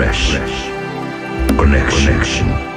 fresh connection. connection.